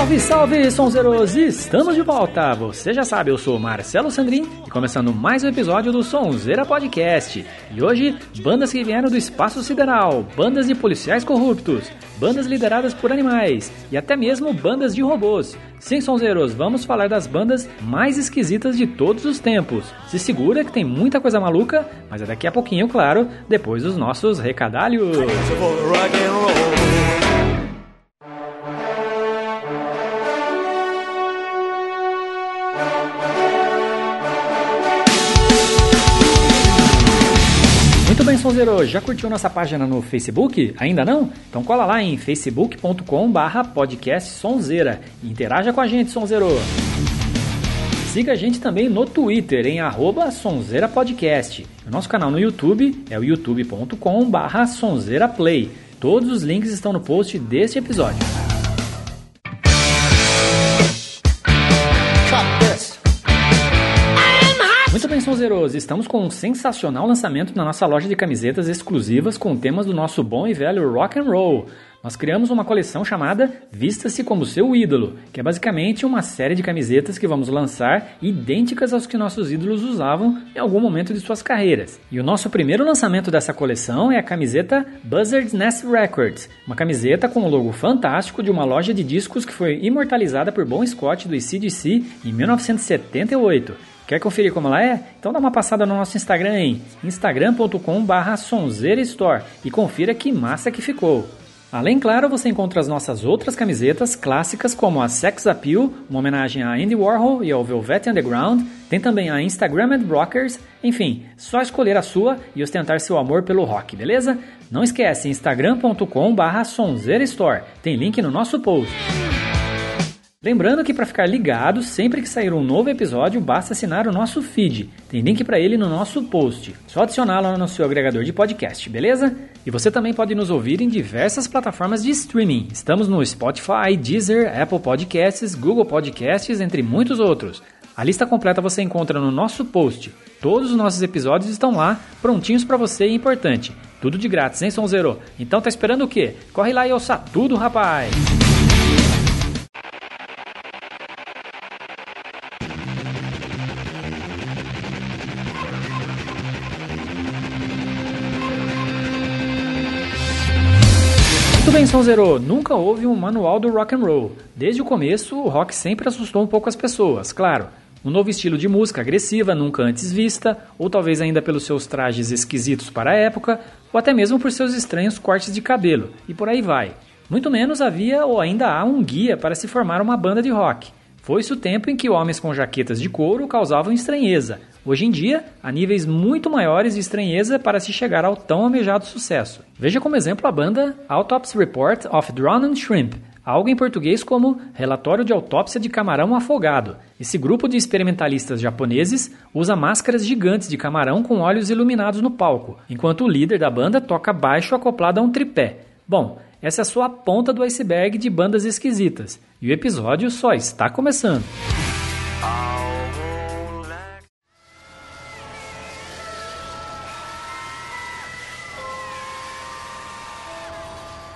Salve, salve, sonzeiros! Estamos de volta! Você já sabe, eu sou Marcelo Sandrin e começando mais um episódio do Sonzeira Podcast. E hoje, bandas que vieram do espaço sideral, bandas de policiais corruptos, bandas lideradas por animais e até mesmo bandas de robôs. Sim, sonzeiros, vamos falar das bandas mais esquisitas de todos os tempos. Se segura que tem muita coisa maluca, mas é daqui a pouquinho, claro, depois dos nossos recadalhos. Muito bem, Sonzeiro, já curtiu nossa página no Facebook? Ainda não? Então cola lá em facebook.com barra podcast Sonzeira e interaja com a gente, Sonzeiro. Siga a gente também no Twitter, em arroba Sonzeira Podcast. O nosso canal no YouTube é o youtube.com Sonzeira Play. Todos os links estão no post deste episódio. Sonzeiros, estamos com um sensacional lançamento na nossa loja de camisetas exclusivas com temas do nosso bom e velho rock and roll. Nós criamos uma coleção chamada Vista-se como seu ídolo, que é basicamente uma série de camisetas que vamos lançar idênticas aos que nossos ídolos usavam em algum momento de suas carreiras. E o nosso primeiro lançamento dessa coleção é a camiseta Buzzard's Nest Records, uma camiseta com um logo fantástico de uma loja de discos que foi imortalizada por Bon Scott do ICDC em 1978. Quer conferir como ela é? Então dá uma passada no nosso Instagram em instagram.com.br sonzeirastore e confira que massa que ficou. Além, claro, você encontra as nossas outras camisetas clássicas como a Sex Appeal, uma homenagem a Andy Warhol e ao Velvet Underground, tem também a Instagrammed Rockers, enfim, só escolher a sua e ostentar seu amor pelo rock, beleza? Não esquece, instagram.com.br sonzeirastore, tem link no nosso post. Lembrando que para ficar ligado, sempre que sair um novo episódio, basta assinar o nosso feed. Tem link para ele no nosso post. Só adicioná-lo no seu agregador de podcast, beleza? E você também pode nos ouvir em diversas plataformas de streaming. Estamos no Spotify, Deezer, Apple Podcasts, Google Podcasts, entre muitos outros. A lista completa você encontra no nosso post. Todos os nossos episódios estão lá, prontinhos para você e importante. Tudo de grátis, hein, Sonzeiro? Então tá esperando o quê? Corre lá e ouça tudo, rapaz! Bem, Sonzero, nunca houve um manual do rock and roll. Desde o começo, o rock sempre assustou um pouco as pessoas, claro. Um novo estilo de música agressiva, nunca antes vista, ou talvez ainda pelos seus trajes esquisitos para a época, ou até mesmo por seus estranhos cortes de cabelo, e por aí vai. Muito menos havia ou ainda há um guia para se formar uma banda de rock. Foi-se o tempo em que homens com jaquetas de couro causavam estranheza. Hoje em dia, há níveis muito maiores de estranheza para se chegar ao tão almejado sucesso. Veja como exemplo a banda Autopsy Report of Drowned Shrimp, algo em português como Relatório de Autópsia de Camarão Afogado. Esse grupo de experimentalistas japoneses usa máscaras gigantes de camarão com olhos iluminados no palco, enquanto o líder da banda toca baixo acoplado a um tripé. Bom, essa é só a ponta do iceberg de bandas esquisitas, e o episódio só está começando.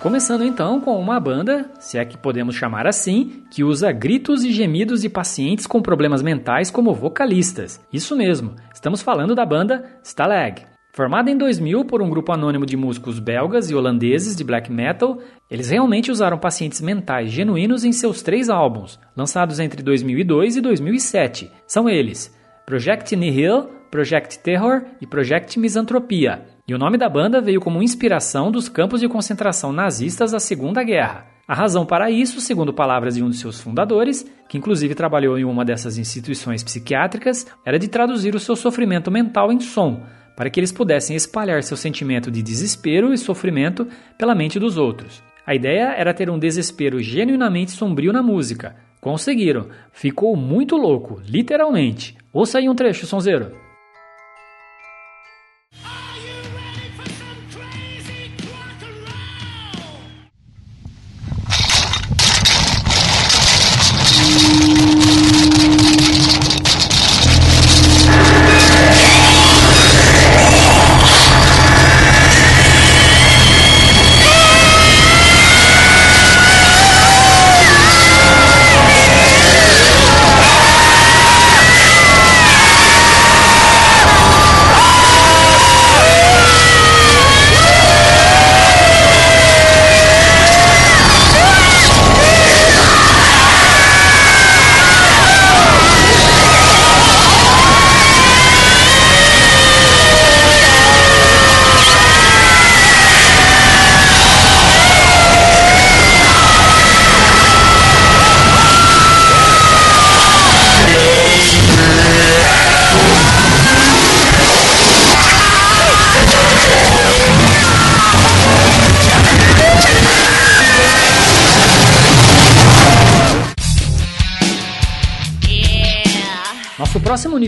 Começando então com uma banda, se é que podemos chamar assim, que usa gritos e gemidos de pacientes com problemas mentais como vocalistas. Isso mesmo, estamos falando da banda Stalag. Formada em 2000 por um grupo anônimo de músicos belgas e holandeses de black metal, eles realmente usaram pacientes mentais genuínos em seus três álbuns, lançados entre 2002 e 2007. São eles: Project Nihil, Project Terror e Project Misantropia. E o nome da banda veio como inspiração dos campos de concentração nazistas da Segunda Guerra. A razão para isso, segundo palavras de um de seus fundadores, que inclusive trabalhou em uma dessas instituições psiquiátricas, era de traduzir o seu sofrimento mental em som, para que eles pudessem espalhar seu sentimento de desespero e sofrimento pela mente dos outros. A ideia era ter um desespero genuinamente sombrio na música. Conseguiram. Ficou muito louco, literalmente. Ouça aí um trecho, sonzeiro.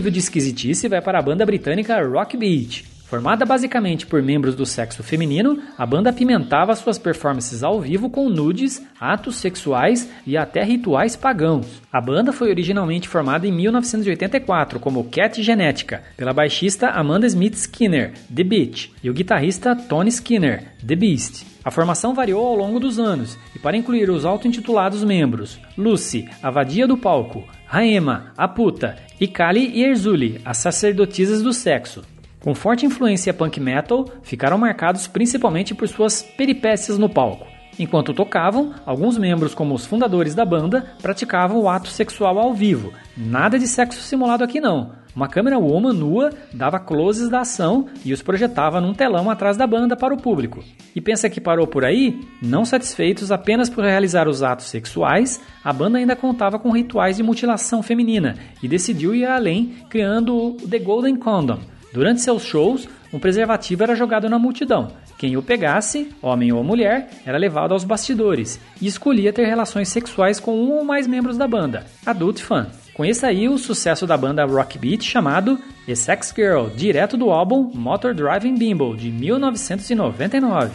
De esquisitice vai para a banda britânica Rock Beat. Formada basicamente por membros do sexo feminino, a banda apimentava suas performances ao vivo com nudes, atos sexuais e até rituais pagãos. A banda foi originalmente formada em 1984 como Cat Genética, pela baixista Amanda Smith Skinner, The Beach, e o guitarrista Tony Skinner, The Beast. A formação variou ao longo dos anos, e para incluir os auto-intitulados membros Lucy, a vadia do palco, Raema, a puta, e Kali e Erzuli, as sacerdotisas do sexo. Com forte influência punk metal, ficaram marcados principalmente por suas peripécias no palco. Enquanto tocavam, alguns membros, como os fundadores da banda, praticavam o ato sexual ao vivo. Nada de sexo simulado aqui não. Uma câmera woman nua dava closes da ação e os projetava num telão atrás da banda para o público. E pensa que parou por aí? Não satisfeitos apenas por realizar os atos sexuais, a banda ainda contava com rituais de mutilação feminina e decidiu ir além, criando o The Golden Condom, Durante seus shows, um preservativo era jogado na multidão. Quem o pegasse, homem ou mulher, era levado aos bastidores e escolhia ter relações sexuais com um ou mais membros da banda. Adult Fun. Conheça aí o sucesso da banda Rock Beat chamado The Sex Girl, direto do álbum Motor Driving Bimbo de 1999.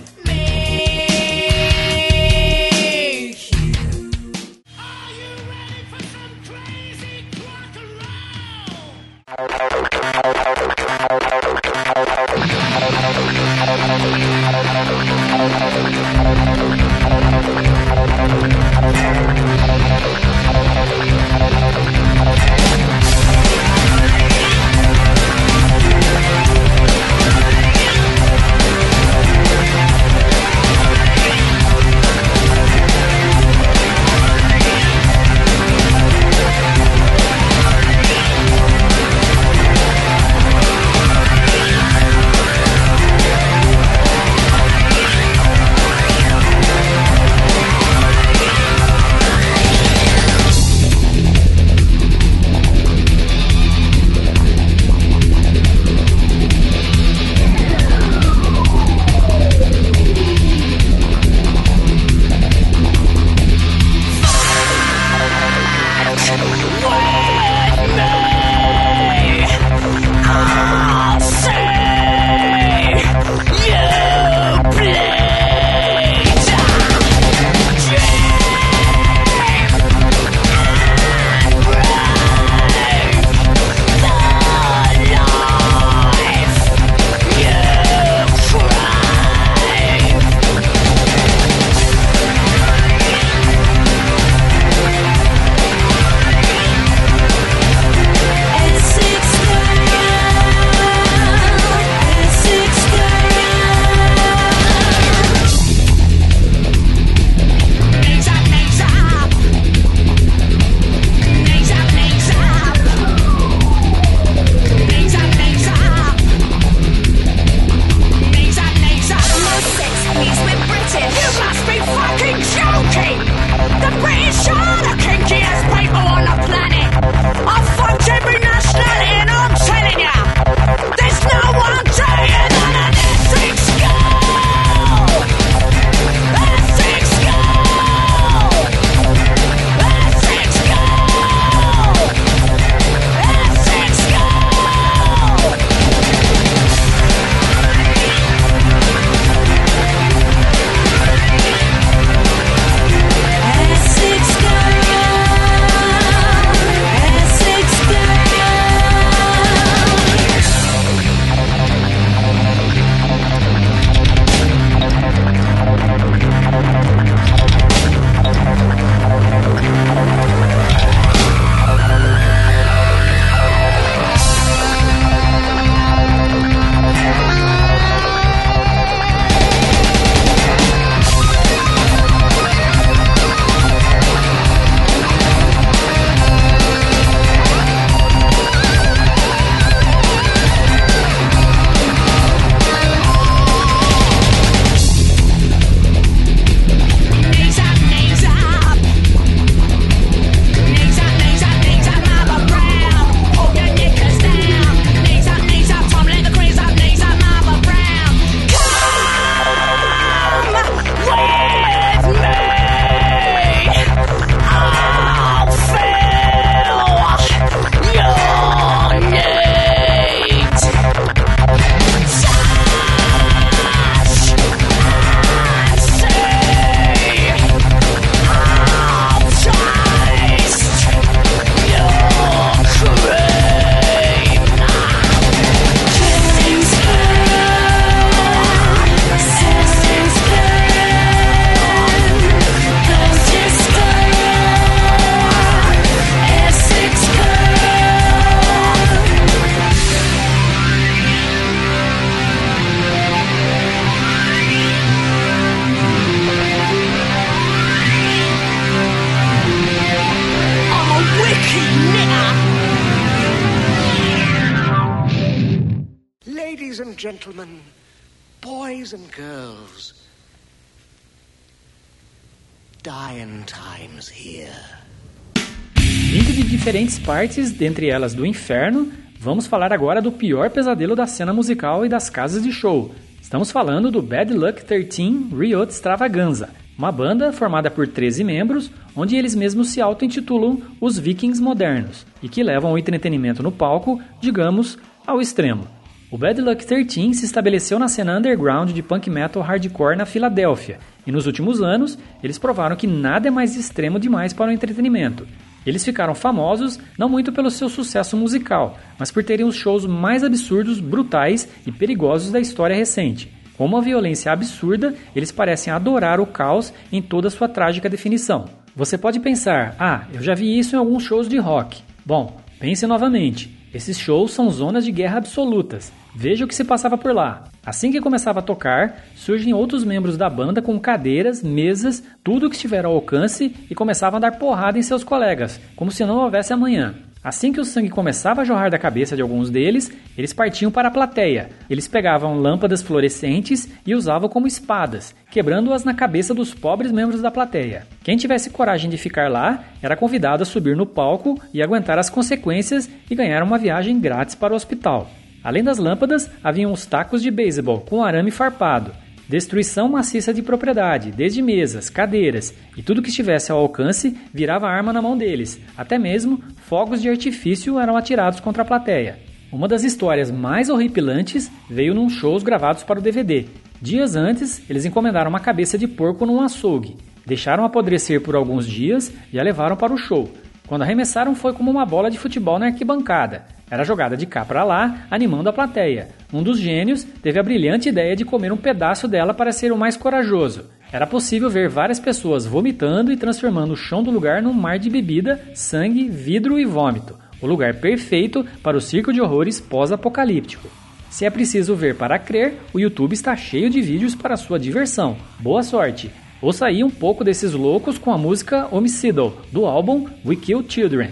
Partes, dentre elas do inferno, vamos falar agora do pior pesadelo da cena musical e das casas de show. Estamos falando do Bad Luck 13 Riot Extravaganza, uma banda formada por 13 membros, onde eles mesmos se auto-intitulam os Vikings modernos e que levam o entretenimento no palco, digamos, ao extremo. O Bad Luck 13 se estabeleceu na cena underground de punk metal hardcore na Filadélfia, e nos últimos anos eles provaram que nada é mais extremo demais para o entretenimento. Eles ficaram famosos não muito pelo seu sucesso musical, mas por terem os shows mais absurdos, brutais e perigosos da história recente. Com uma violência absurda, eles parecem adorar o caos em toda sua trágica definição. Você pode pensar: ah, eu já vi isso em alguns shows de rock. Bom, pense novamente. Esses shows são zonas de guerra absolutas. Veja o que se passava por lá. Assim que começava a tocar, surgem outros membros da banda com cadeiras, mesas, tudo o que estiver ao alcance e começavam a dar porrada em seus colegas, como se não houvesse amanhã. Assim que o sangue começava a jorrar da cabeça de alguns deles, eles partiam para a plateia. Eles pegavam lâmpadas fluorescentes e usavam como espadas, quebrando-as na cabeça dos pobres membros da plateia. Quem tivesse coragem de ficar lá era convidado a subir no palco e aguentar as consequências e ganhar uma viagem grátis para o hospital. Além das lâmpadas, haviam os tacos de beisebol com arame farpado, Destruição maciça de propriedade, desde mesas, cadeiras e tudo que estivesse ao alcance virava arma na mão deles. Até mesmo fogos de artifício eram atirados contra a plateia. Uma das histórias mais horripilantes veio num shows gravados para o DVD. Dias antes, eles encomendaram uma cabeça de porco num açougue, deixaram apodrecer por alguns dias e a levaram para o show. Quando arremessaram, foi como uma bola de futebol na arquibancada. Era jogada de cá para lá, animando a plateia. Um dos gênios teve a brilhante ideia de comer um pedaço dela para ser o mais corajoso. Era possível ver várias pessoas vomitando e transformando o chão do lugar num mar de bebida, sangue, vidro e vômito. O lugar perfeito para o circo de horrores pós-apocalíptico. Se é preciso ver para crer, o YouTube está cheio de vídeos para sua diversão. Boa sorte! Ouça aí um pouco desses loucos com a música Homicidal, do álbum We Kill Children.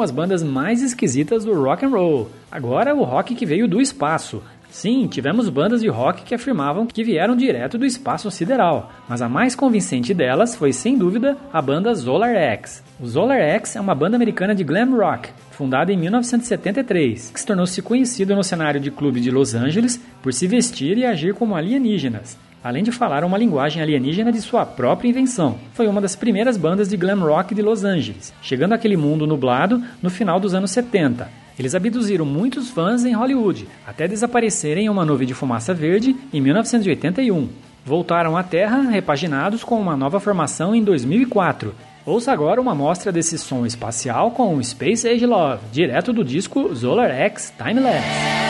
Com as bandas mais esquisitas do rock and roll. Agora o rock que veio do espaço. Sim, tivemos bandas de rock que afirmavam que vieram direto do espaço sideral, mas a mais convincente delas foi sem dúvida a banda Solar X. O Solar X é uma banda americana de glam rock, fundada em 1973, que se tornou-se conhecido no cenário de clube de Los Angeles por se vestir e agir como alienígenas além de falar uma linguagem alienígena de sua própria invenção. Foi uma das primeiras bandas de glam rock de Los Angeles, chegando àquele mundo nublado no final dos anos 70. Eles abduziram muitos fãs em Hollywood, até desaparecerem em uma nuvem de fumaça verde em 1981. Voltaram à Terra repaginados com uma nova formação em 2004. Ouça agora uma amostra desse som espacial com Space Age Love, direto do disco Solar X Timelapse.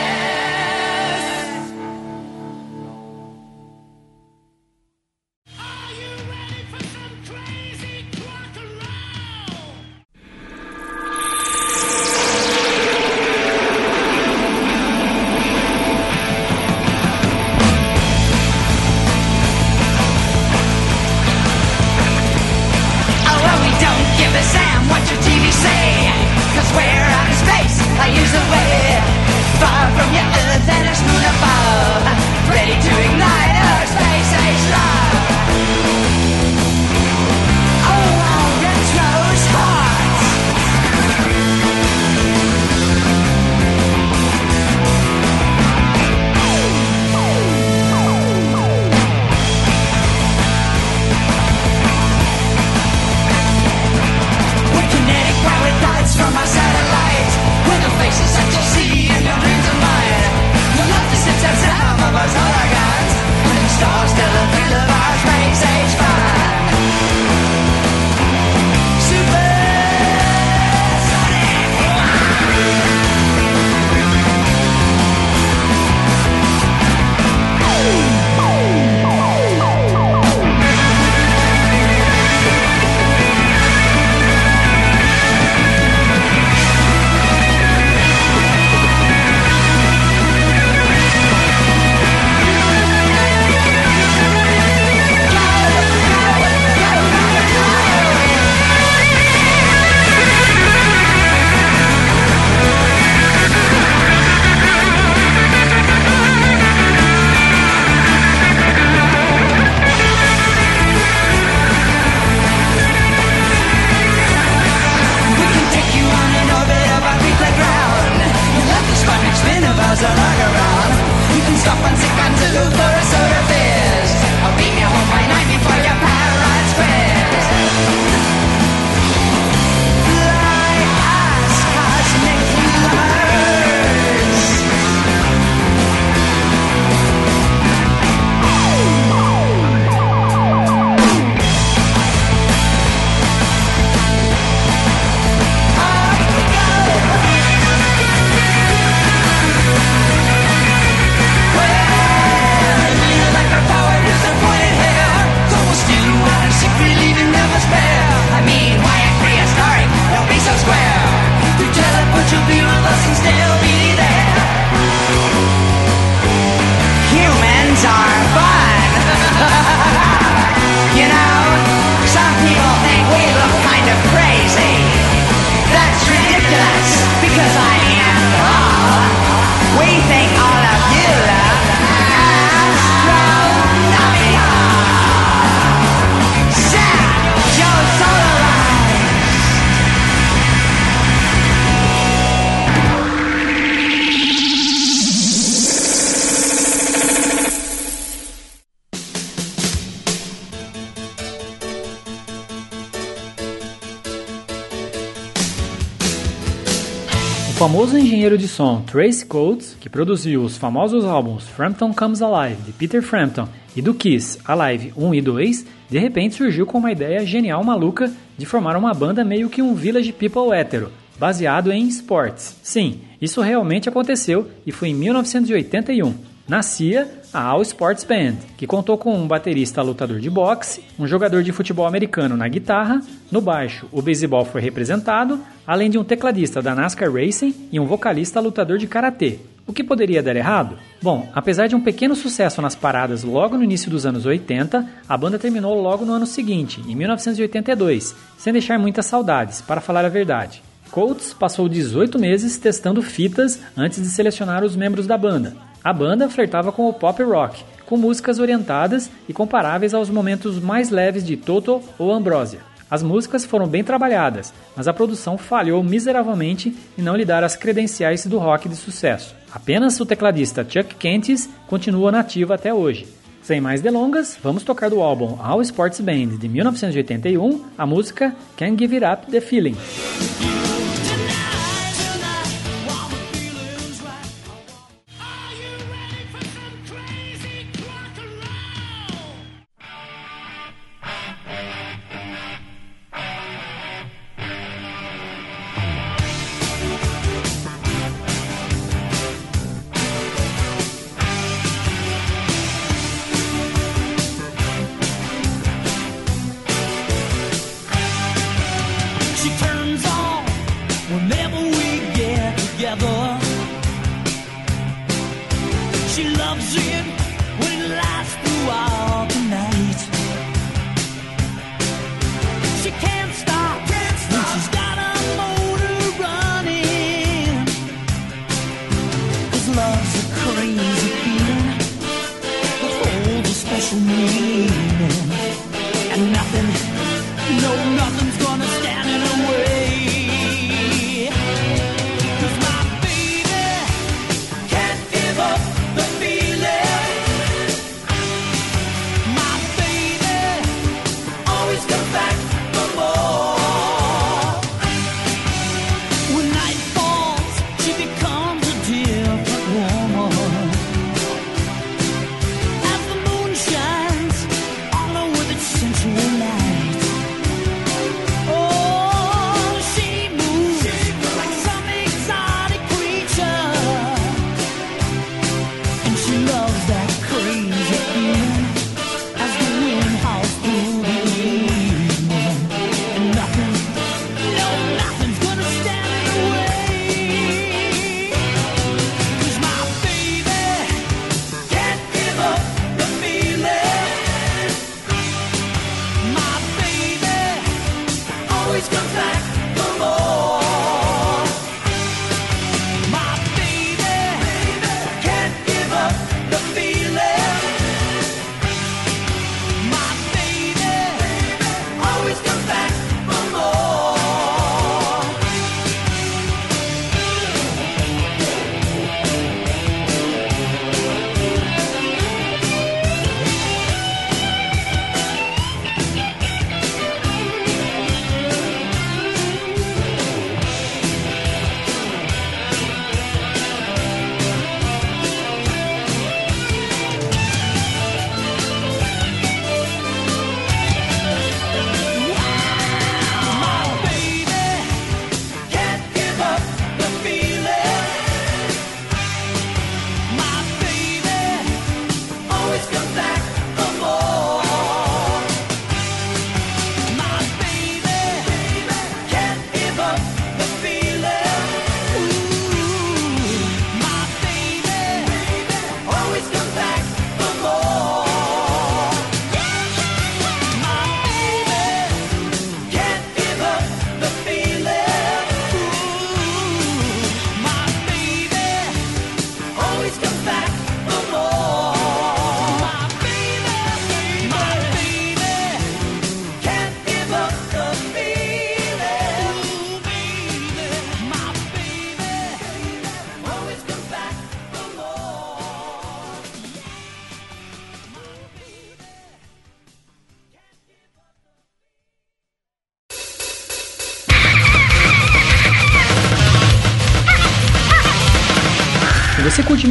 Famoso engenheiro de som Trace Coates, que produziu os famosos álbuns Frampton Comes Alive de Peter Frampton e do Kiss Alive 1 e 2, de repente surgiu com uma ideia genial maluca de formar uma banda meio que um Village People hétero, baseado em esportes. Sim, isso realmente aconteceu e foi em 1981 nascia a All Sports Band, que contou com um baterista lutador de boxe, um jogador de futebol americano na guitarra, no baixo o beisebol foi representado, além de um tecladista da NASCAR Racing e um vocalista lutador de karatê. O que poderia dar errado? Bom, apesar de um pequeno sucesso nas paradas logo no início dos anos 80, a banda terminou logo no ano seguinte, em 1982, sem deixar muitas saudades, para falar a verdade. Coates passou 18 meses testando fitas antes de selecionar os membros da banda. A banda flertava com o pop rock, com músicas orientadas e comparáveis aos momentos mais leves de Toto ou Ambrosia. As músicas foram bem trabalhadas, mas a produção falhou miseravelmente em não lhe dar as credenciais do rock de sucesso. Apenas o tecladista Chuck Kentis continua nativo até hoje. Sem mais delongas, vamos tocar do álbum All Sports Band de 1981 a música Can't Give It Up The Feeling.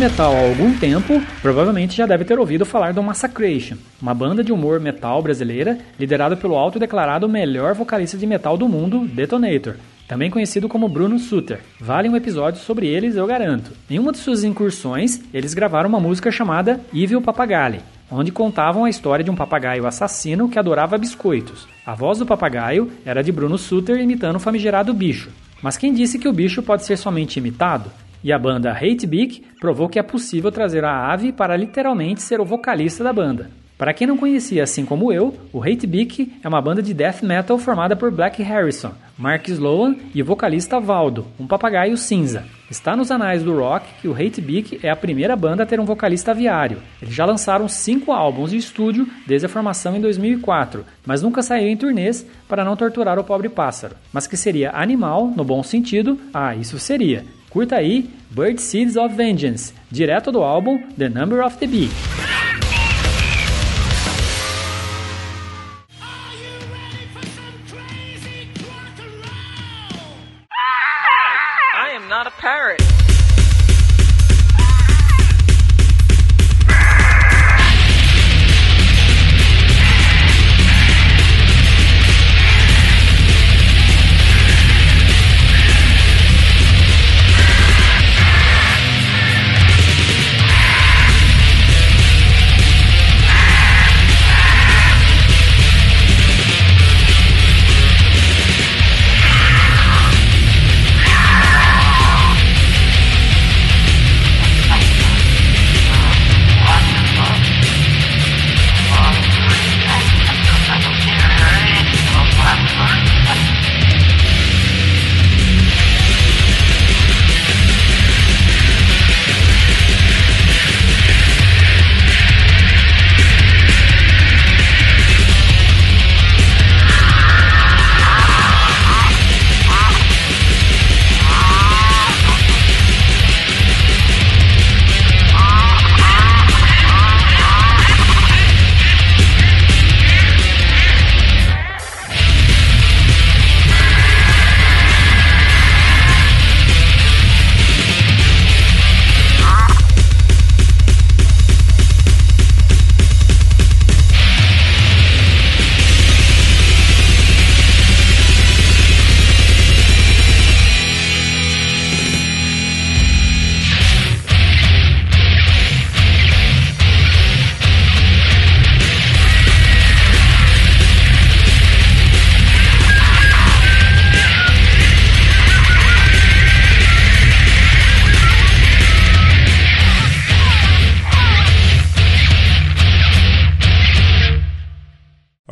Metal há algum tempo, provavelmente já deve ter ouvido falar do Massacration, uma banda de humor metal brasileira liderada pelo autodeclarado melhor vocalista de metal do mundo, Detonator, também conhecido como Bruno Suter. Vale um episódio sobre eles, eu garanto. Em uma de suas incursões, eles gravaram uma música chamada Evil Papagaio, onde contavam a história de um papagaio assassino que adorava biscoitos. A voz do papagaio era de Bruno Suter imitando o famigerado bicho. Mas quem disse que o bicho pode ser somente imitado? E a banda Hate Beak provou que é possível trazer a ave para literalmente ser o vocalista da banda. Para quem não conhecia, assim como eu, o Hate Beak é uma banda de death metal formada por Black Harrison, Mark Sloan e o vocalista Valdo, um papagaio cinza. Está nos anais do rock que o Hate Beak é a primeira banda a ter um vocalista aviário. Eles já lançaram cinco álbuns de estúdio desde a formação em 2004, mas nunca saiu em turnês para não torturar o pobre pássaro. Mas que seria animal, no bom sentido, ah, isso seria. Curta aí Bird Seeds of Vengeance, direto do álbum The Number of the Bee.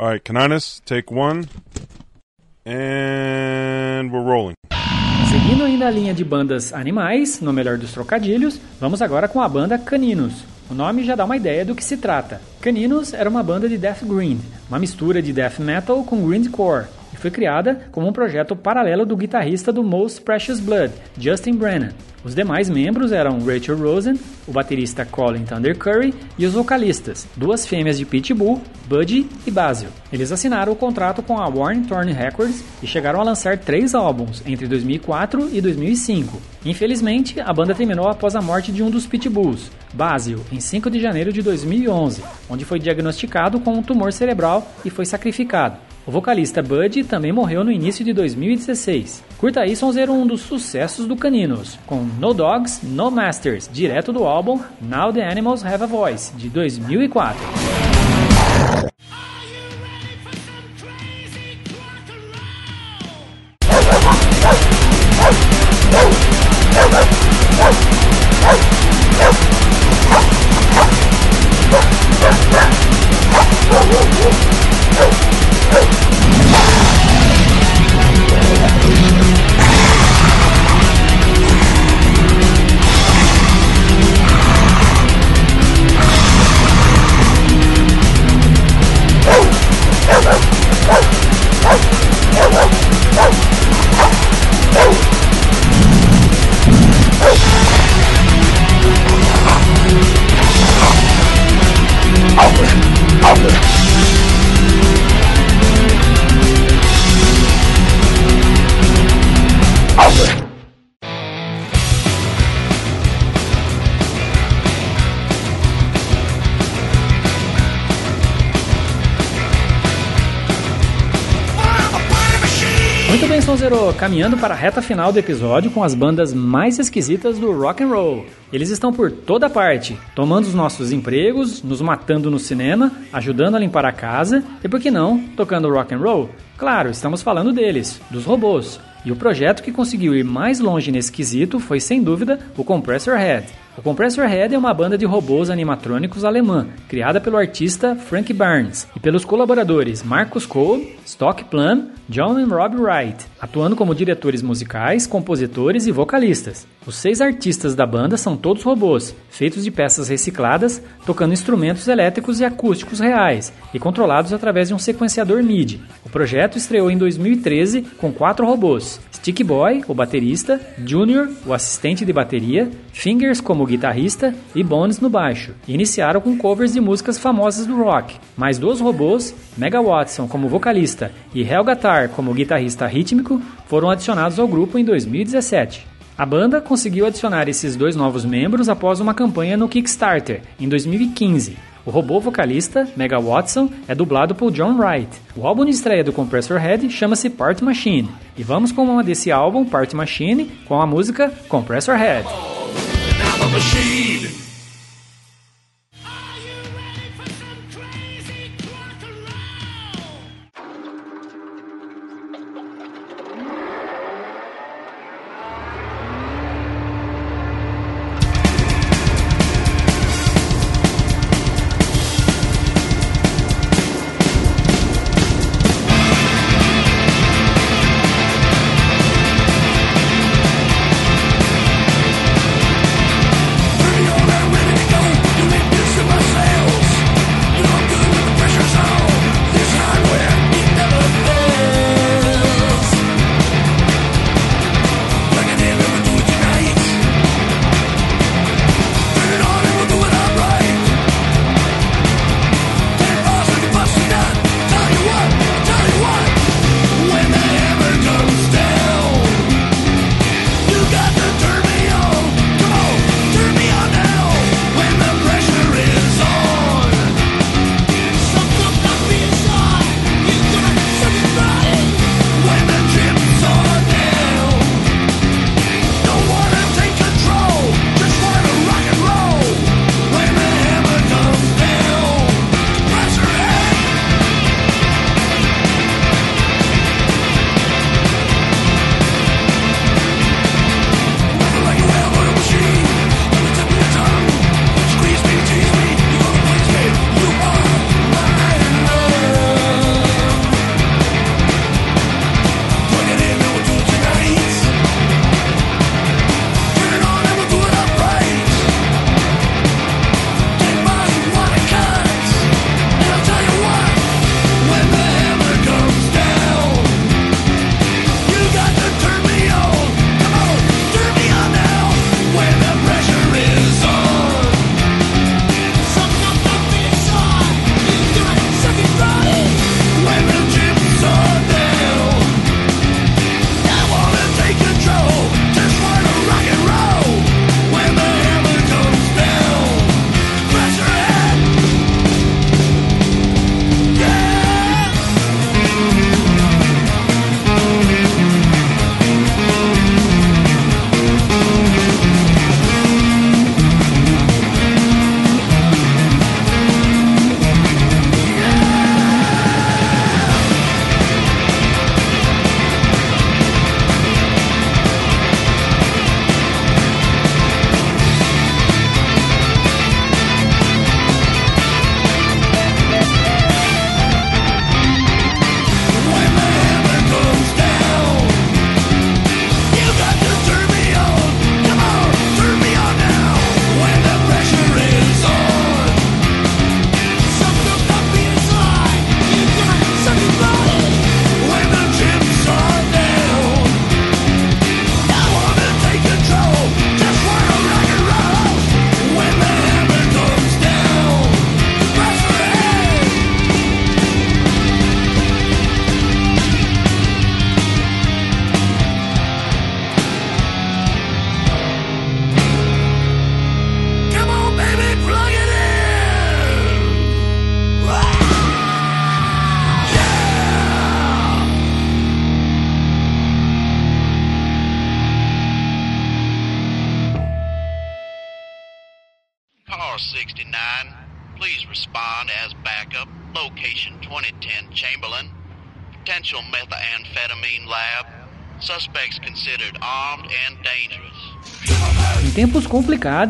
All right, take one. And we're rolling. Seguindo ainda a linha de bandas animais, no melhor dos trocadilhos, vamos agora com a banda Caninos. O nome já dá uma ideia do que se trata. Caninos era uma banda de death grind, uma mistura de death metal com grindcore, foi criada como um projeto paralelo do guitarrista do Most Precious Blood, Justin Brennan. Os demais membros eram Rachel Rosen, o baterista Colin Thunder Curry e os vocalistas, duas fêmeas de Pitbull, Buddy e Basil. Eles assinaram o contrato com a Warren Thorne Records e chegaram a lançar três álbuns entre 2004 e 2005. Infelizmente, a banda terminou após a morte de um dos Pitbulls, Basil, em 5 de janeiro de 2011, onde foi diagnosticado com um tumor cerebral e foi sacrificado. O vocalista Bud também morreu no início de 2016. Curta aí Sonzeiro um dos sucessos do Caninos, com No Dogs, No Masters, direto do álbum Now the Animals Have a Voice, de 2004. Caminhando para a reta final do episódio com as bandas mais esquisitas do rock and roll. Eles estão por toda parte, tomando os nossos empregos, nos matando no cinema, ajudando a limpar a casa e, por que não, tocando rock and roll? Claro, estamos falando deles, dos robôs. E o projeto que conseguiu ir mais longe nesse quesito foi, sem dúvida, o Compressor Head. O Compressor Head é uma banda de robôs animatrônicos alemã, criada pelo artista Frank Barnes e pelos colaboradores Marcus Cole, Stock Plum, John e Rob Wright, atuando como diretores musicais, compositores e vocalistas. Os seis artistas da banda são todos robôs, feitos de peças recicladas, tocando instrumentos elétricos e acústicos reais e controlados através de um sequenciador MIDI. O projeto estreou em 2013 com quatro robôs: Stick Boy, o baterista, Junior, o assistente de bateria, Fingers como guitarrista e Bones no baixo. Iniciaram com covers de músicas famosas do rock. Mais dois robôs, Mega Watson como vocalista e Helga Tar como guitarrista rítmico, foram adicionados ao grupo em 2017. A banda conseguiu adicionar esses dois novos membros após uma campanha no Kickstarter, em 2015. O robô vocalista, Mega Watson, é dublado por John Wright. O álbum de estreia do Compressor Head chama-se Part Machine. E vamos com uma desse álbum, Part Machine, com a música Compressor Head. Come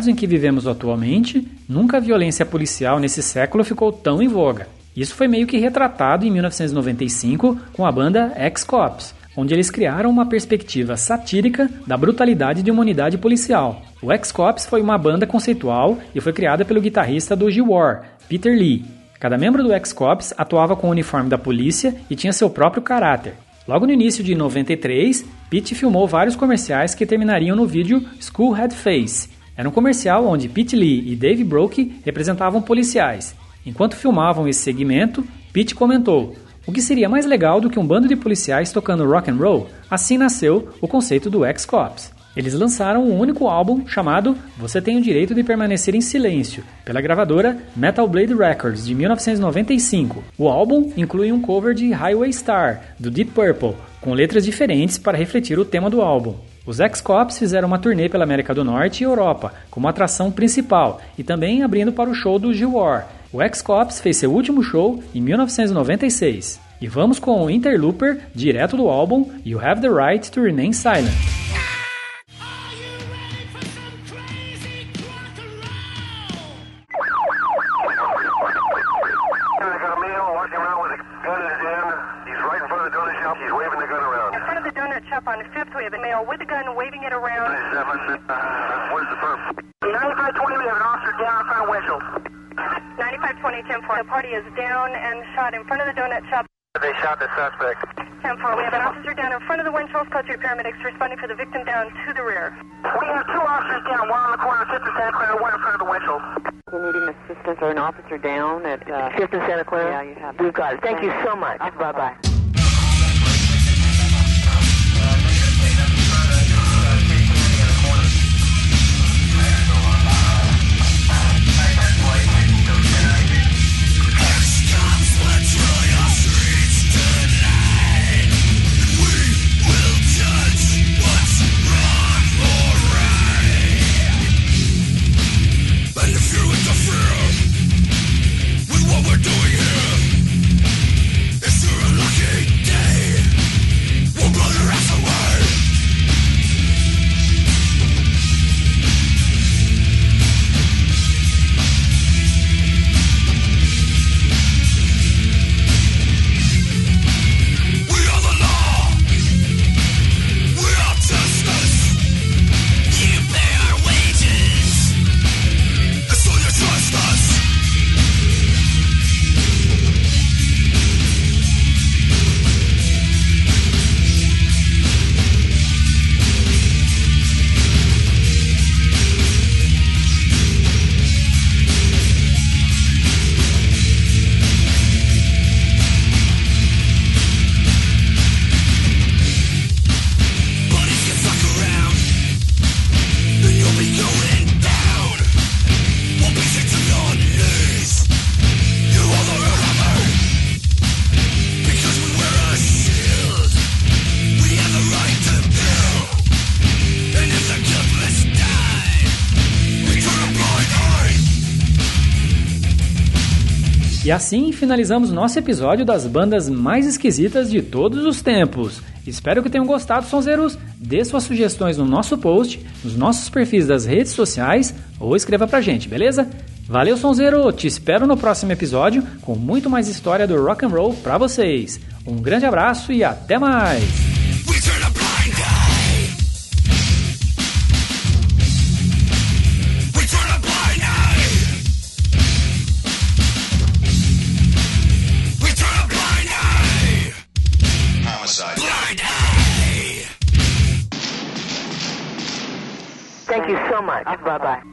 em que vivemos atualmente, nunca a violência policial nesse século ficou tão em voga. Isso foi meio que retratado em 1995 com a banda X-Cops, onde eles criaram uma perspectiva satírica da brutalidade de uma unidade policial. O X-Cops foi uma banda conceitual e foi criada pelo guitarrista do G-War, Peter Lee. Cada membro do X-Cops atuava com o uniforme da polícia e tinha seu próprio caráter. Logo no início de 93, Pete filmou vários comerciais que terminariam no vídeo School Head Face. Era um comercial onde Pete Lee e Dave Broke representavam policiais. Enquanto filmavam esse segmento, Pete comentou: "O que seria mais legal do que um bando de policiais tocando rock and roll?" Assim nasceu o conceito do X-Cops. Eles lançaram um único álbum chamado Você Tem o Direito de Permanecer em Silêncio, pela gravadora Metal Blade Records, de 1995. O álbum inclui um cover de Highway Star, do Deep Purple, com letras diferentes para refletir o tema do álbum. Os X-Cops fizeram uma turnê pela América do Norte e Europa, como atração principal, e também abrindo para o show do G-War. O X-Cops fez seu último show em 1996. E vamos com o Interlooper, direto do álbum You Have the Right to Remain Silent. On Fifth, we have a male with a gun waving it around. Seven. Uh, where's the perp? 9520, we have an officer down in front of Winchell. 9520 10 The party is down and shot in front of the donut shop. They shot the suspect. 10 We have an officer down in front of the Winchell's. Call three paramedics responding for the victim down to the rear. We have two officers down, one on the corner of 5th and Santa Clara, one in front of the Winchell. We're needing assistance or an officer down at uh, Fifth and Santa Clara? Yeah, you have. We've got it. Thank you so much. Bye bye. E assim finalizamos nosso episódio das bandas mais esquisitas de todos os tempos. Espero que tenham gostado, sonzeiros. Dê suas sugestões no nosso post, nos nossos perfis das redes sociais ou escreva pra gente, beleza? Valeu, sonzeiro! Te espero no próximo episódio com muito mais história do rock and roll pra vocês. Um grande abraço e até mais! much, Bye-bye.